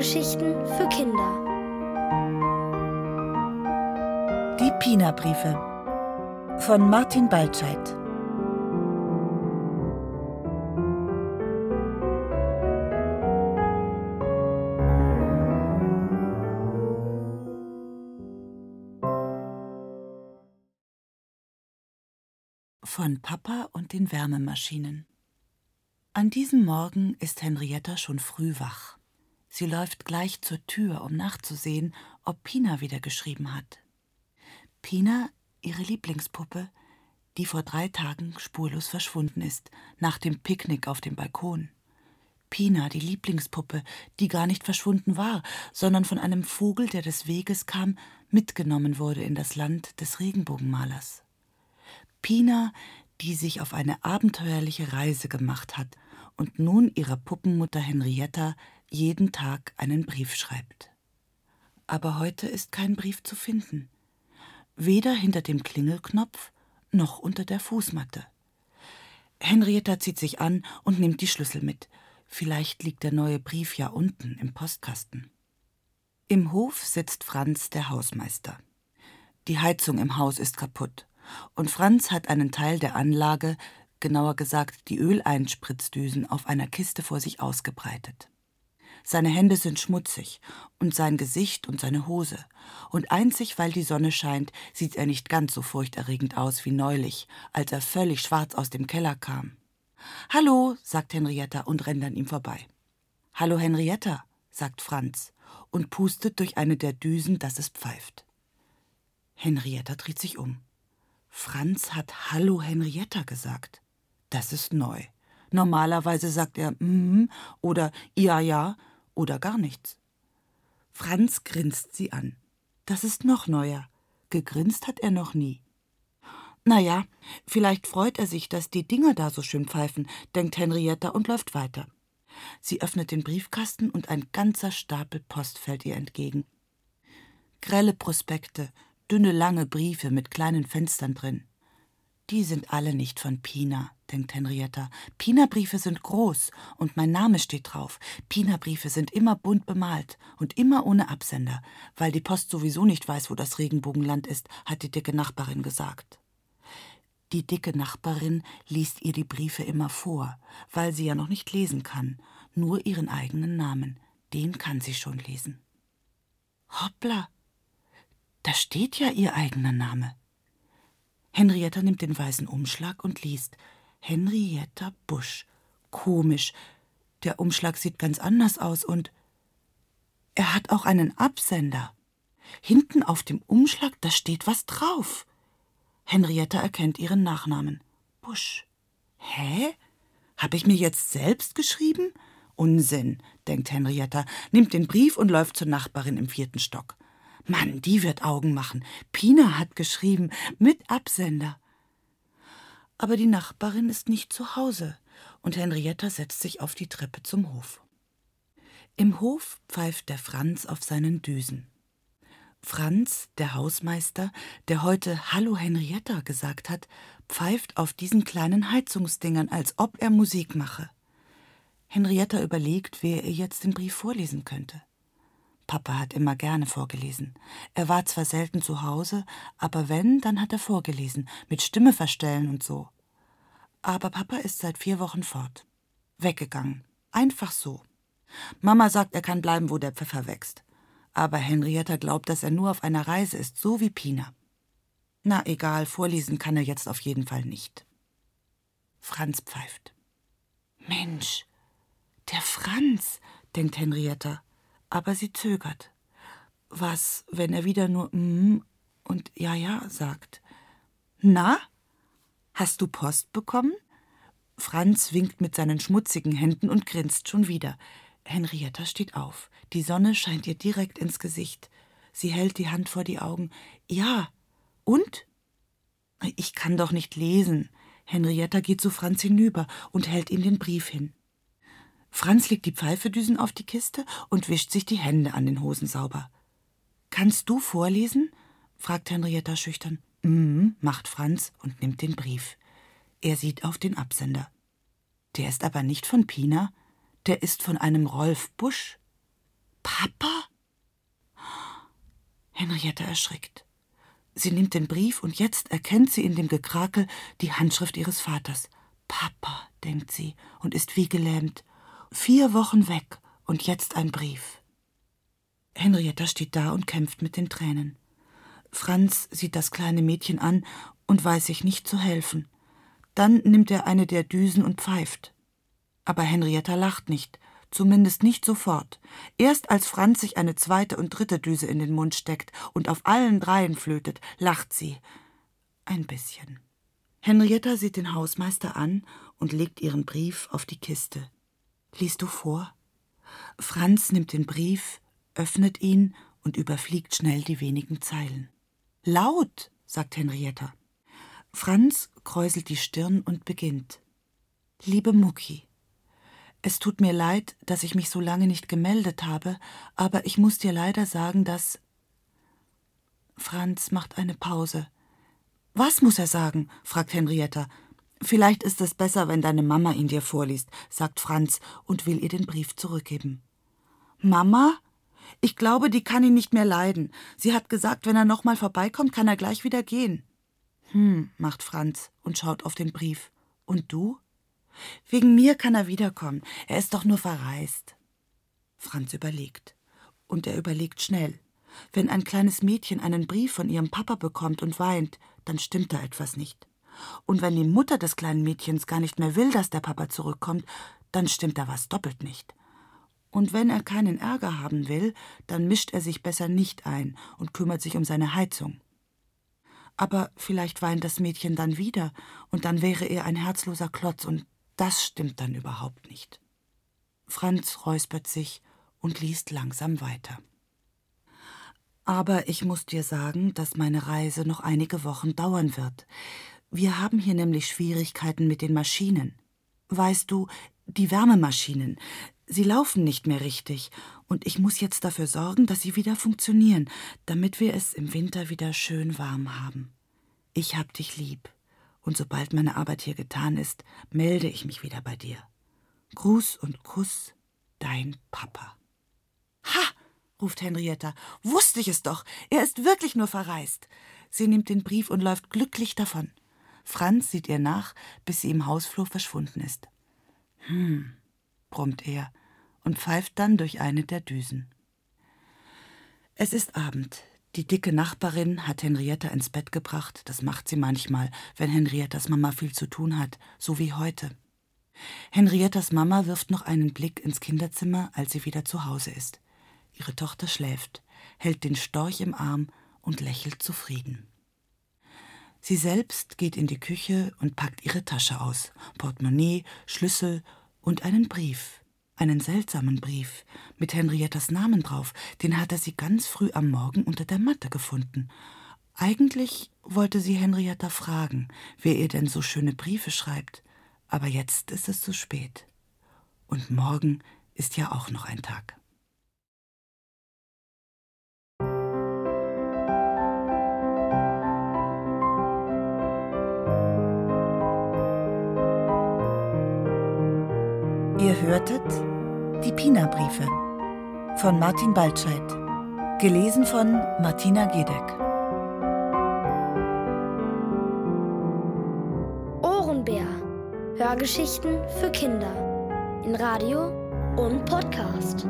Hörgeschichten für Kinder. Die Pina-Briefe von Martin Baltscheid. Von Papa und den Wärmemaschinen. An diesem Morgen ist Henrietta schon früh wach. Sie läuft gleich zur Tür, um nachzusehen, ob Pina wieder geschrieben hat. Pina, ihre Lieblingspuppe, die vor drei Tagen spurlos verschwunden ist, nach dem Picknick auf dem Balkon. Pina, die Lieblingspuppe, die gar nicht verschwunden war, sondern von einem Vogel, der des Weges kam, mitgenommen wurde in das Land des Regenbogenmalers. Pina, die sich auf eine abenteuerliche Reise gemacht hat und nun ihrer Puppenmutter Henrietta jeden Tag einen Brief schreibt. Aber heute ist kein Brief zu finden. Weder hinter dem Klingelknopf noch unter der Fußmatte. Henrietta zieht sich an und nimmt die Schlüssel mit. Vielleicht liegt der neue Brief ja unten im Postkasten. Im Hof sitzt Franz, der Hausmeister. Die Heizung im Haus ist kaputt und Franz hat einen Teil der Anlage, genauer gesagt die Öleinspritzdüsen, auf einer Kiste vor sich ausgebreitet. Seine Hände sind schmutzig und sein Gesicht und seine Hose, und einzig weil die Sonne scheint, sieht er nicht ganz so furchterregend aus wie neulich, als er völlig schwarz aus dem Keller kam. Hallo, sagt Henrietta und rennt an ihm vorbei. Hallo Henrietta, sagt Franz und pustet durch eine der Düsen, dass es pfeift. Henrietta dreht sich um. Franz hat Hallo Henrietta gesagt. Das ist neu. Normalerweise sagt er mm oder ja, ja oder gar nichts. Franz grinst sie an. Das ist noch neuer. Gegrinst hat er noch nie. Na ja, vielleicht freut er sich, dass die Dinger da so schön pfeifen, denkt Henrietta und läuft weiter. Sie öffnet den Briefkasten und ein ganzer Stapel Post fällt ihr entgegen. Grelle Prospekte, dünne, lange Briefe mit kleinen Fenstern drin. Die sind alle nicht von Pina, denkt Henrietta. Pina-Briefe sind groß und mein Name steht drauf. Pina-Briefe sind immer bunt bemalt und immer ohne Absender, weil die Post sowieso nicht weiß, wo das Regenbogenland ist, hat die dicke Nachbarin gesagt. Die dicke Nachbarin liest ihr die Briefe immer vor, weil sie ja noch nicht lesen kann, nur ihren eigenen Namen. Den kann sie schon lesen. Hoppla, da steht ja ihr eigener Name. Henrietta nimmt den weißen Umschlag und liest Henrietta Busch. Komisch. Der Umschlag sieht ganz anders aus und er hat auch einen Absender. Hinten auf dem Umschlag, da steht was drauf. Henrietta erkennt ihren Nachnamen. Busch. Hä? Hab ich mir jetzt selbst geschrieben? Unsinn, denkt Henrietta, nimmt den Brief und läuft zur Nachbarin im vierten Stock. Mann, die wird Augen machen. Pina hat geschrieben, mit Absender. Aber die Nachbarin ist nicht zu Hause und Henrietta setzt sich auf die Treppe zum Hof. Im Hof pfeift der Franz auf seinen Düsen. Franz, der Hausmeister, der heute Hallo Henrietta gesagt hat, pfeift auf diesen kleinen Heizungsdingern, als ob er Musik mache. Henrietta überlegt, wer ihr jetzt den Brief vorlesen könnte. Papa hat immer gerne vorgelesen. Er war zwar selten zu Hause, aber wenn, dann hat er vorgelesen, mit Stimme verstellen und so. Aber Papa ist seit vier Wochen fort. Weggegangen. Einfach so. Mama sagt, er kann bleiben, wo der Pfeffer wächst. Aber Henrietta glaubt, dass er nur auf einer Reise ist, so wie Pina. Na egal, vorlesen kann er jetzt auf jeden Fall nicht. Franz pfeift. Mensch, der Franz, denkt Henrietta aber sie zögert. Was, wenn er wieder nur mm und ja, ja sagt? Na? Hast du Post bekommen? Franz winkt mit seinen schmutzigen Händen und grinst schon wieder. Henrietta steht auf. Die Sonne scheint ihr direkt ins Gesicht. Sie hält die Hand vor die Augen. Ja. Und? Ich kann doch nicht lesen. Henrietta geht zu Franz hinüber und hält ihm den Brief hin. Franz legt die Pfeifedüsen auf die Kiste und wischt sich die Hände an den Hosen sauber. Kannst du vorlesen? fragt Henrietta schüchtern. Mhm, macht Franz und nimmt den Brief. Er sieht auf den Absender. Der ist aber nicht von Pina, der ist von einem Rolf Busch. Papa? Henrietta erschrickt. Sie nimmt den Brief und jetzt erkennt sie in dem Gekrakel die Handschrift ihres Vaters. Papa, denkt sie und ist wie gelähmt. Vier Wochen weg und jetzt ein Brief. Henrietta steht da und kämpft mit den Tränen. Franz sieht das kleine Mädchen an und weiß sich nicht zu helfen. Dann nimmt er eine der Düsen und pfeift. Aber Henrietta lacht nicht, zumindest nicht sofort. Erst als Franz sich eine zweite und dritte Düse in den Mund steckt und auf allen dreien flötet, lacht sie. Ein bisschen. Henrietta sieht den Hausmeister an und legt ihren Brief auf die Kiste. Liest du vor? Franz nimmt den Brief, öffnet ihn und überfliegt schnell die wenigen Zeilen. Laut, sagt Henrietta. Franz kräuselt die Stirn und beginnt. Liebe Mucki, es tut mir leid, dass ich mich so lange nicht gemeldet habe, aber ich muss dir leider sagen, dass. Franz macht eine Pause. Was muss er sagen? fragt Henrietta. Vielleicht ist es besser, wenn deine Mama ihn dir vorliest, sagt Franz und will ihr den Brief zurückgeben. Mama? Ich glaube, die kann ihn nicht mehr leiden. Sie hat gesagt, wenn er nochmal vorbeikommt, kann er gleich wieder gehen. Hm, macht Franz und schaut auf den Brief. Und du? Wegen mir kann er wiederkommen. Er ist doch nur verreist. Franz überlegt. Und er überlegt schnell. Wenn ein kleines Mädchen einen Brief von ihrem Papa bekommt und weint, dann stimmt da etwas nicht. Und wenn die Mutter des kleinen Mädchens gar nicht mehr will, dass der Papa zurückkommt, dann stimmt da was doppelt nicht. Und wenn er keinen Ärger haben will, dann mischt er sich besser nicht ein und kümmert sich um seine Heizung. Aber vielleicht weint das Mädchen dann wieder, und dann wäre er ein herzloser Klotz, und das stimmt dann überhaupt nicht. Franz räuspert sich und liest langsam weiter. Aber ich muss dir sagen, dass meine Reise noch einige Wochen dauern wird. Wir haben hier nämlich Schwierigkeiten mit den Maschinen. Weißt du, die Wärmemaschinen, sie laufen nicht mehr richtig, und ich muss jetzt dafür sorgen, dass sie wieder funktionieren, damit wir es im Winter wieder schön warm haben. Ich hab dich lieb und sobald meine Arbeit hier getan ist, melde ich mich wieder bei dir. Gruß und Kuss, dein Papa. Ha! ruft Henrietta. Wusste ich es doch. Er ist wirklich nur verreist. Sie nimmt den Brief und läuft glücklich davon. Franz sieht ihr nach, bis sie im Hausflur verschwunden ist. Hm, brummt er und pfeift dann durch eine der Düsen. Es ist Abend. Die dicke Nachbarin hat Henrietta ins Bett gebracht, das macht sie manchmal, wenn Henriettas Mama viel zu tun hat, so wie heute. Henriettas Mama wirft noch einen Blick ins Kinderzimmer, als sie wieder zu Hause ist. Ihre Tochter schläft, hält den Storch im Arm und lächelt zufrieden. Sie selbst geht in die Küche und packt ihre Tasche aus, Portemonnaie, Schlüssel und einen Brief einen seltsamen Brief mit Henriettas Namen drauf, den hatte sie ganz früh am Morgen unter der Matte gefunden. Eigentlich wollte sie Henrietta fragen, wer ihr denn so schöne Briefe schreibt, aber jetzt ist es zu spät. Und morgen ist ja auch noch ein Tag. Hörtet Die Pina-Briefe von Martin Baltscheid. Gelesen von Martina Gedeck. Ohrenbär. Hörgeschichten für Kinder. In Radio und Podcast.